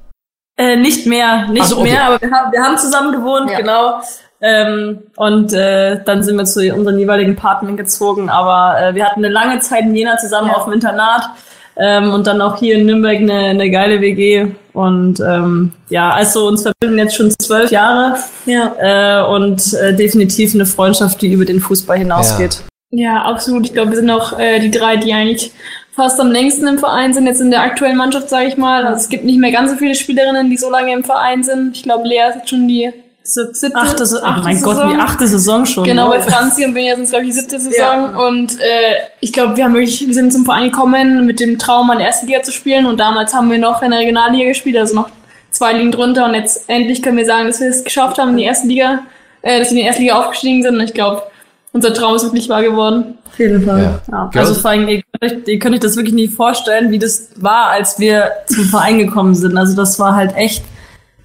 Äh, nicht mehr, nicht so, okay. mehr, aber wir haben, wir haben zusammen gewohnt, Ja. genau. Ähm, und äh, dann sind wir zu unseren jeweiligen Partnern gezogen. Aber äh, wir hatten eine lange Zeit in Jena zusammen Ja. auf dem Internat ähm, und dann auch hier in Nürnberg eine, eine geile WG. Und ähm, ja, also uns verbinden jetzt schon zwölf Jahre Ja. äh, und äh, definitiv eine Freundschaft, die über den Fußball hinausgeht. Ja, absolut. Ich glaube, wir sind auch äh, die drei, die eigentlich fast am längsten im Verein sind, jetzt in der aktuellen Mannschaft, sage ich mal. Also es gibt nicht mehr ganz so viele Spielerinnen, die so lange im Verein sind. Ich glaube, Lea ist jetzt schon die siebte, Achte, achte oh mein Gott, Saison. die achte Saison schon. Genau, bei. Franzi und Benja sind es, glaube ich, die siebte Saison. Ja. Und äh, ich glaube, wir haben wirklich, wir sind zum Verein gekommen mit dem Traum, an der ersten Liga zu spielen. Und damals haben wir noch in der Regionalliga gespielt, also noch zwei Ligen drunter. Und jetzt endlich können wir sagen, dass wir es geschafft haben in die erste Liga, äh, dass wir in die erste Liga aufgestiegen sind. Und ich glaube, unser Traum ist wirklich wahr geworden. Auf jeden Fall. Ja. Ja. Also vor allem, ihr könnt, euch, ihr könnt euch das wirklich nicht vorstellen, wie das war, als wir zum Verein gekommen sind. Also das war halt echt,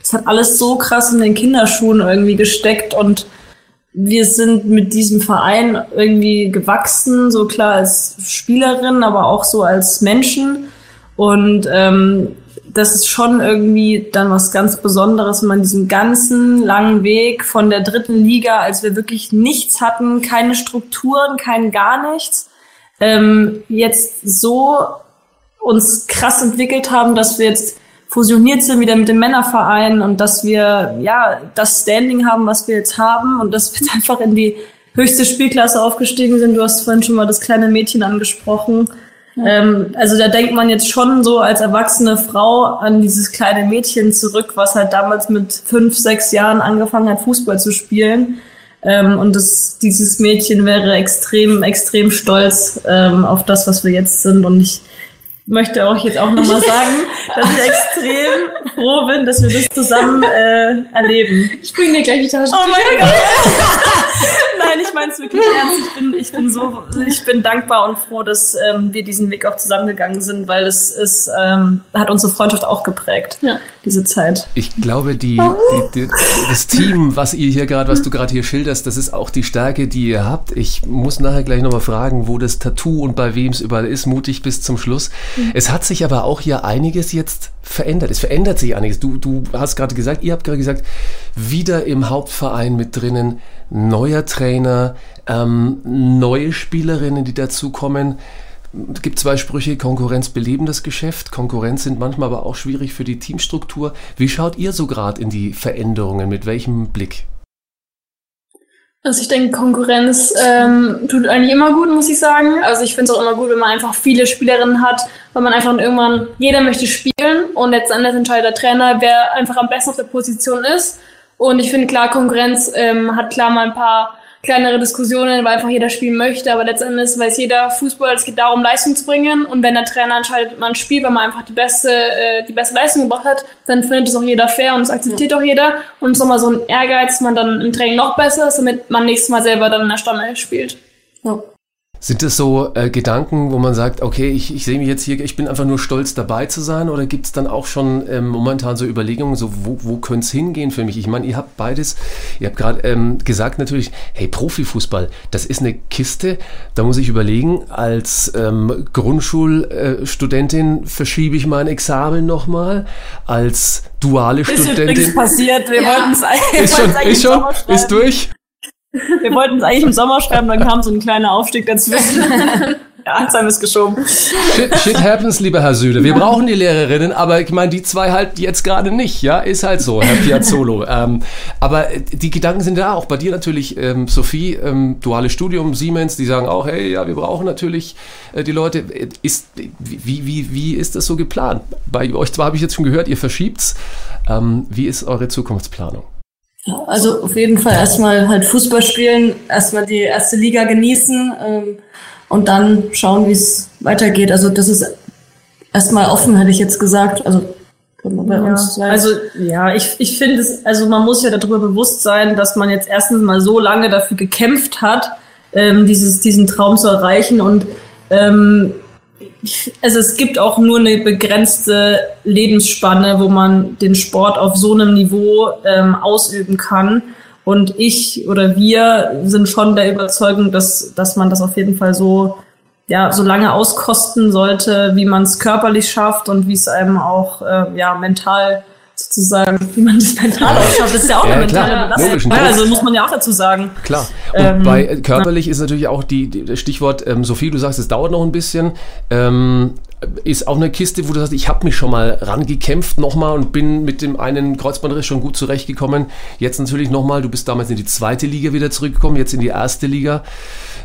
es hat alles so krass in den Kinderschuhen irgendwie gesteckt und wir sind mit diesem Verein irgendwie gewachsen, so klar als Spielerin, aber auch so als Menschen. Und ähm, das ist schon irgendwie dann was ganz Besonderes, wenn man diesen ganzen langen Weg von der dritten Liga, als wir wirklich nichts hatten, keine Strukturen, kein gar nichts, ähm, jetzt so uns krass entwickelt haben, dass wir jetzt fusioniert sind wieder mit dem Männerverein und dass wir ja das Standing haben, was wir jetzt haben und dass wir jetzt einfach in die höchste Spielklasse aufgestiegen sind. Du hast vorhin schon mal das kleine Mädchen angesprochen. Ähm, also da denkt man jetzt schon so als erwachsene Frau an dieses kleine Mädchen zurück, was halt damals mit fünf, sechs Jahren angefangen hat, Fußball zu spielen. Ähm, und das, dieses Mädchen wäre extrem, extrem stolz ähm, auf das, was wir jetzt sind. Und ich möchte euch jetzt auch nochmal sagen, dass ich extrem froh bin, dass wir das zusammen äh, erleben. Ich bringe dir gleich die Tasche. Oh mein Gott! Nein, ich meine es wirklich ernst. Ich bin, ich bin so, ich bin dankbar und froh, dass ähm, wir diesen Weg auch zusammengegangen sind, weil es ist, ähm, hat unsere Freundschaft auch geprägt. Ja. Diese Zeit. Ich glaube, die, die, die, das Team, was ihr hier gerade, was du gerade hier schilderst, das ist auch die Stärke, die ihr habt. Ich muss nachher gleich nochmal fragen, wo das Tattoo und bei wem es überall ist, mutig bis zum Schluss. Mhm. Es hat sich aber auch hier einiges jetzt verändert. Es verändert sich einiges. Du, du hast gerade gesagt, ihr habt gerade gesagt, wieder im Hauptverein mit drinnen, neuer Trainer, ähm, neue Spielerinnen, die dazukommen. Es gibt zwei Sprüche, Konkurrenz beleben das Geschäft, Konkurrenz sind manchmal aber auch schwierig für die Teamstruktur. Wie schaut ihr so gerade in die Veränderungen? Mit welchem Blick? Also ich denke, Konkurrenz ähm, tut eigentlich immer gut, muss ich sagen. Also ich finde es auch immer gut, wenn man einfach viele Spielerinnen hat, weil man einfach irgendwann, jeder möchte spielen und letztendlich entscheidet der Trainer, wer einfach am besten auf der Position ist. Und ich finde klar, Konkurrenz ähm, hat klar mal ein paar kleinere Diskussionen, weil einfach jeder spielen möchte, aber letztendlich weiß jeder Fußball, es geht darum, Leistung zu bringen und wenn der Trainer entscheidet, man spielt, weil man einfach die beste, äh, die beste Leistung gebracht hat, dann findet es auch jeder fair und es akzeptiert ja. auch jeder und es ist nochmal so ein Ehrgeiz, dass man dann im Training noch besser ist, damit man nächstes Mal selber dann in der Stamme spielt. Ja. Sind das so äh, Gedanken, wo man sagt, okay, ich, ich sehe mich jetzt hier, ich bin einfach nur stolz dabei zu sein? Oder gibt es dann auch schon ähm, momentan so Überlegungen, so wo, wo könnte es hingehen für mich? Ich meine, ihr habt beides, ihr habt gerade ähm, gesagt natürlich, hey, Profifußball, das ist eine Kiste, da muss ich überlegen, als ähm, Grundschulstudentin verschiebe ich mein Examen nochmal, als duale ist Studentin. Ist passiert, wir ja. wollten es eigentlich, ist schon, ist schon, ist durch. Wir wollten es eigentlich im Sommer schreiben, dann kam so ein kleiner Aufstieg dazwischen. Ja, jetzt haben wir es geschoben. Shit, shit, happens, lieber Herr Süde. Wir brauchen die Lehrerinnen, aber ich meine, die zwei halt jetzt gerade nicht, ja, ist halt so, Herr Piazzolo. ähm, aber die Gedanken sind da auch bei dir natürlich, ähm, Sophie, ähm, duales Studium, Siemens, die sagen auch, hey, ja, wir brauchen natürlich äh, die Leute. Ist, wie, wie, wie ist das so geplant? Bei euch zwar habe ich jetzt schon gehört, ihr verschiebt's. Ähm, wie ist eure Zukunftsplanung? Also auf jeden Fall erstmal halt Fußball spielen, erstmal die erste Liga genießen ähm, und dann schauen, wie es weitergeht. Also das ist erstmal offen, hätte ich jetzt gesagt. Also bei ja. Also ja, ich, ich finde es, also man muss ja darüber bewusst sein, dass man jetzt erstens mal so lange dafür gekämpft hat, ähm, dieses, diesen Traum zu erreichen und ähm, also es gibt auch nur eine begrenzte Lebensspanne, wo man den Sport auf so einem Niveau ähm, ausüben kann. Und ich oder wir sind schon der Überzeugung, dass, dass man das auf jeden Fall so, ja, so lange auskosten sollte, wie man es körperlich schafft und wie es einem auch äh, ja, mental sozusagen, wie man das mental ausschaut, das ist ja auch ja, eine mentale Belastung. Also muss man ja auch dazu sagen. Klar. Und ähm, bei körperlich na. ist natürlich auch die, die das Stichwort, ähm, Sophie, du sagst, es dauert noch ein bisschen. Ähm, ist auch eine Kiste, wo du sagst, ich habe mich schon mal rangekämpft nochmal und bin mit dem einen Kreuzbandriss schon gut zurechtgekommen. Jetzt natürlich nochmal, du bist damals in die zweite Liga wieder zurückgekommen, jetzt in die erste Liga.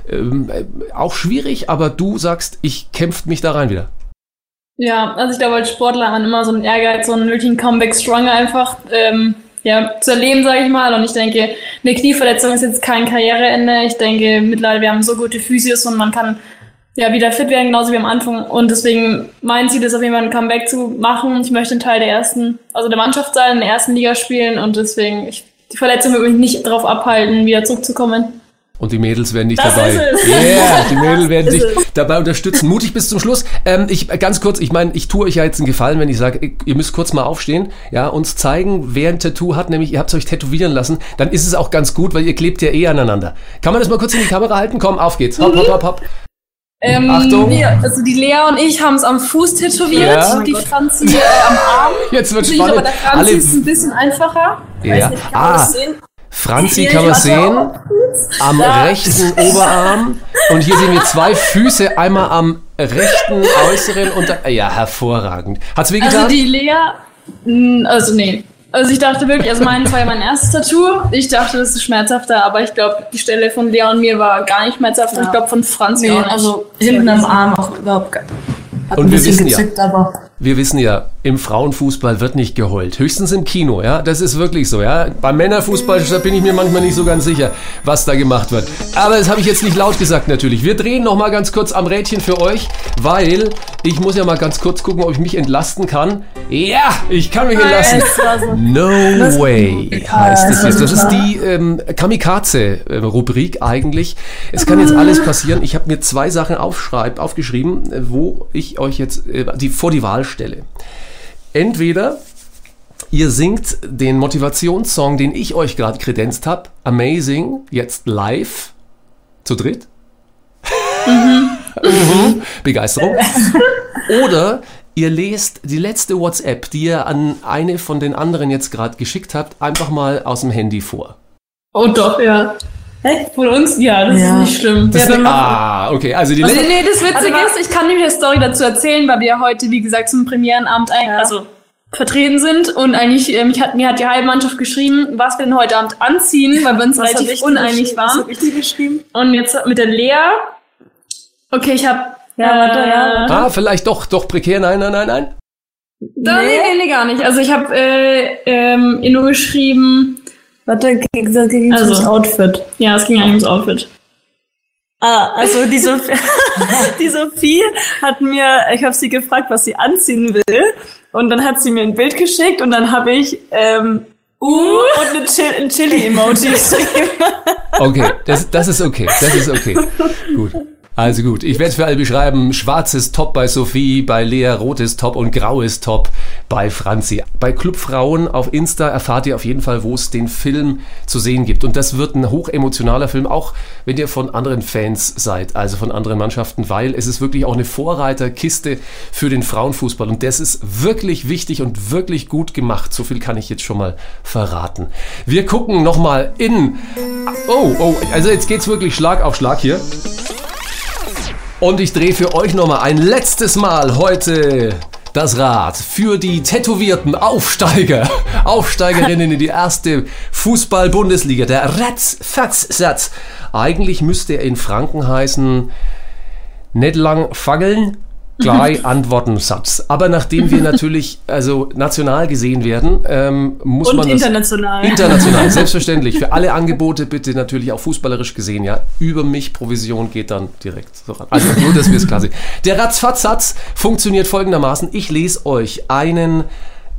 Ähm, äh, auch schwierig, aber du sagst, ich kämpfe mich da rein wieder. Ja, also ich glaube, als Sportler hat man immer so einen Ehrgeiz, so einen nötigen Comeback Stronger einfach ähm, ja, zu erleben, sage ich mal. Und ich denke, eine Knieverletzung ist jetzt kein Karriereende. Ich denke, mittlerweile wir haben so gute Physios und man kann ja wieder fit werden, genauso wie am Anfang. Und deswegen mein Ziel ist auf jeden Fall ein Comeback zu machen. Ich möchte ein Teil der ersten, also der Mannschaft sein, in der ersten Liga spielen und deswegen ich, die Verletzung wird mich nicht darauf abhalten, wieder zurückzukommen. Und die Mädels werden dich das dabei. Yeah, die Mädels werden dich dabei unterstützen. Mutig bis zum Schluss. Ähm, ich ganz kurz, ich meine, ich tue euch ja jetzt einen Gefallen, wenn ich sage, ihr müsst kurz mal aufstehen, ja, uns zeigen, wer ein Tattoo hat, nämlich ihr habt es euch tätowieren lassen, dann ist es auch ganz gut, weil ihr klebt ja eh aneinander. Kann man das mal kurz in die Kamera halten? Komm, auf geht's. Hopp, hopp, hopp, hopp. Ähm, Achtung. Wir, also die Lea und ich haben es am Fuß tätowiert ja. und die Franzi am Arm. Jetzt wird spannend. Aber der Franzi Alle ist ein bisschen einfacher. Ja. Weiß nicht, ah. Franzi kann man sehen, am rechten Oberarm. Und hier sehen wir zwei Füße, einmal am rechten äußeren und ja, hervorragend. Hat's wehgetan? Also die Lea, also nee. Also ich dachte wirklich, also mein war ja mein erstes Tattoo. Ich dachte, das ist schmerzhafter, aber ich glaube, die Stelle von Lea und mir war gar nicht schmerzhaft. Ja. Ich glaube von Franzi nee, auch nicht. Also hinten am Arm auch überhaupt gar nicht. Und wir wissen gezickt, ja, wir wissen ja, im Frauenfußball wird nicht geheult. Höchstens im Kino, ja. Das ist wirklich so, ja. Beim Männerfußball bin ich mir manchmal nicht so ganz sicher, was da gemacht wird. Aber das habe ich jetzt nicht laut gesagt natürlich. Wir drehen noch mal ganz kurz am Rädchen für euch, weil ich muss ja mal ganz kurz gucken, ob ich mich entlasten kann. Ja, ich kann mich entlasten. No way heißt es jetzt. Das ist die ähm, Kamikaze-Rubrik eigentlich. Es kann jetzt alles passieren. Ich habe mir zwei Sachen aufgeschrieben, wo ich euch jetzt äh, die, vor die Wahl stelle. Entweder Ihr singt den Motivationssong, den ich euch gerade kredenzt habe, Amazing, jetzt live, zu dritt. Mhm. Begeisterung. Oder ihr lest die letzte WhatsApp, die ihr an eine von den anderen jetzt gerade geschickt habt, einfach mal aus dem Handy vor. Oh doch, ja. Echt? Von uns? Ja, das Ja. ist nicht schlimm. Das ja, ah, okay, also die Nee, letzte, nee, das Witzige Also ist, ich kann nämlich eine Story dazu erzählen, weil wir heute, wie gesagt, zum Premierenabend ein, Ja. also vertreten sind und eigentlich, ähm, ich hat, mir hat die halbe Mannschaft geschrieben, was wir denn heute Abend anziehen, weil wir uns Was relativ uneinig geschrieben? Was waren. hab ich dir geschrieben? Und jetzt mit der Lea, okay, ich habe Ja, warte, ja. ah, vielleicht doch, doch prekär, nein, nein, nein, nein. Da, nee, nee, nee, gar nicht. Also ich habe äh, ähm, ihr nur geschrieben, Warte, ging das ging Also. ums Outfit. ja, es ging eigentlich ums Outfit. Ah, also die Sophie, die Sophie hat mir, ich habe sie gefragt, was sie anziehen will. Und dann hat sie mir ein Bild geschickt und dann habe ich ähm, Uh und eine Chil ein Chili-Emoji geschrieben. Okay, das, das ist okay, das ist okay. Gut. Also gut, ich werde es für alle beschreiben. Schwarzes Top bei Sophie, bei Lea rotes Top und graues Top bei Franzi. Bei Clubfrauen auf Insta erfahrt ihr auf jeden Fall, wo es den Film zu sehen gibt. Und das wird ein hochemotionaler Film, auch wenn ihr von anderen Fans seid, also von anderen Mannschaften, weil es ist wirklich auch eine Vorreiterkiste für den Frauenfußball. Und das ist wirklich wichtig und wirklich gut gemacht. So viel kann ich jetzt schon mal verraten. Wir gucken nochmal in... Oh, oh, also jetzt geht's wirklich Schlag auf Schlag hier. Und ich drehe für euch nochmal ein letztes Mal heute das Rad für die tätowierten Aufsteiger, Aufsteigerinnen in die erste Fußball-Bundesliga. Der Ratz-Fatz-Satz. Eigentlich müsste er in Franken heißen, nicht lang faggeln, gleich antworten Satz. Aber nachdem wir natürlich also national gesehen werden, ähm, muss Und man das international. International, selbstverständlich. Für alle Angebote bitte natürlich auch fußballerisch gesehen, ja. Über mich Provision geht dann direkt so ran. Also nur, dass wir es klar sehen. Der Ratzfatz-Satz funktioniert folgendermaßen. Ich lese euch einen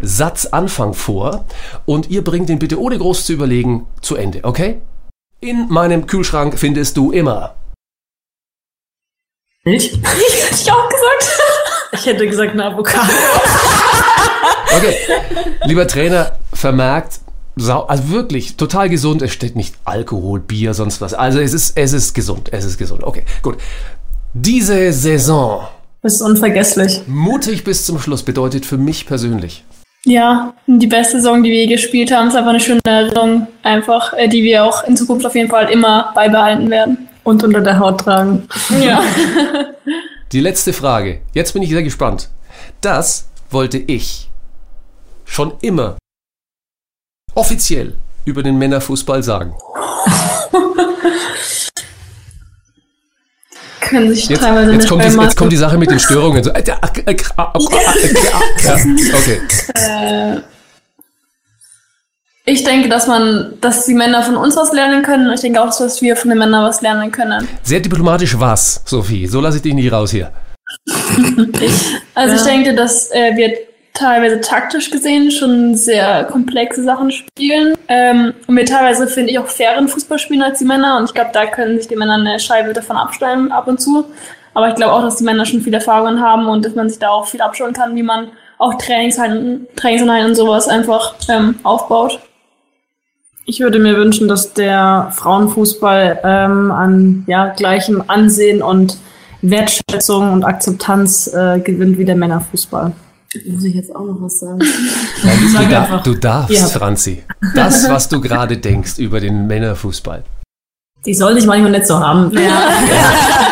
Satzanfang vor und ihr bringt ihn bitte ohne groß zu überlegen zu Ende, okay? In meinem Kühlschrank findest du immer. Milch? Hätte ich auch gesagt. Ich hätte gesagt eine Avocado. Okay. Lieber Trainer, vermerkt, sau, also wirklich total gesund. Es steht nicht Alkohol, Bier, sonst was. Also es ist, es ist gesund. Es ist gesund. Okay, gut. Diese Saison, ist unvergesslich. mutig bis zum Schluss, bedeutet für mich persönlich. Ja, die beste Saison, die wir je gespielt haben, ist einfach eine schöne Erinnerung, einfach, äh, die wir auch in Zukunft auf jeden Fall immer beibehalten werden. Und unter der Haut tragen. Ja. Die letzte Frage. Jetzt bin ich sehr gespannt. Das wollte ich schon immer offiziell über den Männerfußball sagen. Können sich Jetzt, teilweise jetzt, nicht kommt, die, jetzt kommt die Sache mit den Störungen. So, äh, äh, äh, äh, okay. Ich denke, dass man, dass die Männer von uns was lernen können. und Ich denke auch, dass wir von den Männern was lernen können. Sehr diplomatisch was, Sophie. So lasse ich dich nicht raus hier. Also ich Ja. denke, dass äh, wir teilweise taktisch gesehen schon sehr komplexe Sachen spielen. Ähm, und wir teilweise, finde ich, auch fairen Fußball spielen als die Männer. Und ich glaube, da können sich die Männer eine Scheibe davon abschneiden ab und zu. Aber ich glaube auch, dass die Männer schon viel Erfahrungen haben und dass man sich da auch viel abschauen kann, wie man auch Trainingseinheiten, Trainingseinheiten und sowas einfach ähm, aufbaut. Ich würde mir wünschen, dass der Frauenfußball ähm, an ja, gleichem Ansehen und Wertschätzung und Akzeptanz äh, gewinnt wie der Männerfußball. Muss ich jetzt auch noch was sagen? Du, Sag da, einfach. du darfst, Ja. Franzi. Das, was du gerade denkst über den Männerfußball. Die soll sich manchmal nicht so haben.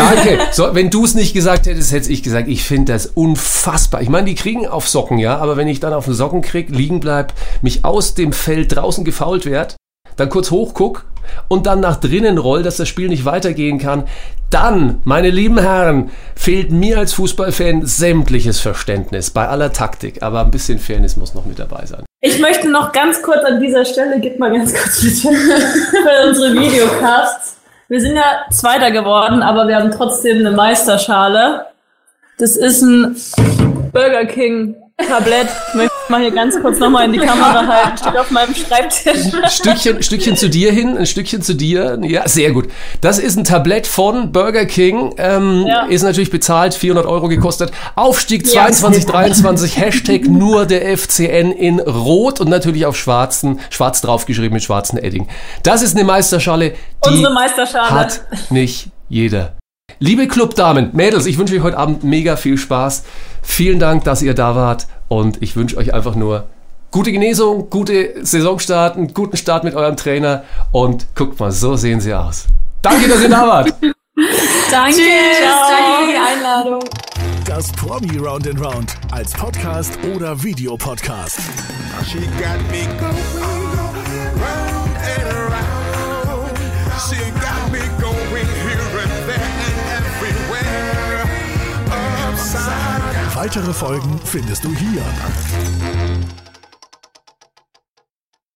Danke. So, wenn du es nicht gesagt hättest, hätte ich gesagt, ich finde das unfassbar. Ich meine, die kriegen auf Socken, ja, aber wenn ich dann auf den Socken krieg, liegen bleib, mich aus dem Feld draußen gefault werd, dann kurz hochguck und dann nach drinnen roll, dass das Spiel nicht weitergehen kann, dann, meine lieben Herren, fehlt mir als Fußballfan sämtliches Verständnis bei aller Taktik, aber ein bisschen Fairness muss noch mit dabei sein. Ich möchte noch ganz kurz an dieser Stelle, gib mal ganz kurz bitte, für unsere Videocasts. Wir sind ja Zweiter geworden, aber wir haben trotzdem eine Meisterschale. Das ist ein Burger King Tablett. Mal hier ganz kurz nochmal in die Kamera halten. Steht auf meinem Schreibtisch. Stückchen, Stückchen zu dir hin, ein Stückchen zu dir. Ja, sehr gut. Das ist ein Tablett von Burger King. Ähm, Ja. Ist natürlich bezahlt, 400 Euro gekostet. Aufstieg Ja. 2223, Hashtag nur der FCN in Rot und natürlich auf schwarzen, schwarz draufgeschrieben mit schwarzen Edding. Das ist eine Meisterschale, die Unsere Meisterschale. hat nicht jeder. Liebe Clubdamen, Mädels, ich wünsche euch heute Abend mega viel Spaß. Vielen Dank, dass ihr da wart und ich wünsche euch einfach nur gute Genesung, gute Saisonstart, einen guten Start mit eurem Trainer und guckt mal, so sehen sie aus. Danke, dass ihr da wart. Danke. Danke für die Einladung. Das Promi Round and Round als Podcast oder Videopodcast. She got me going Weitere Folgen findest du hier.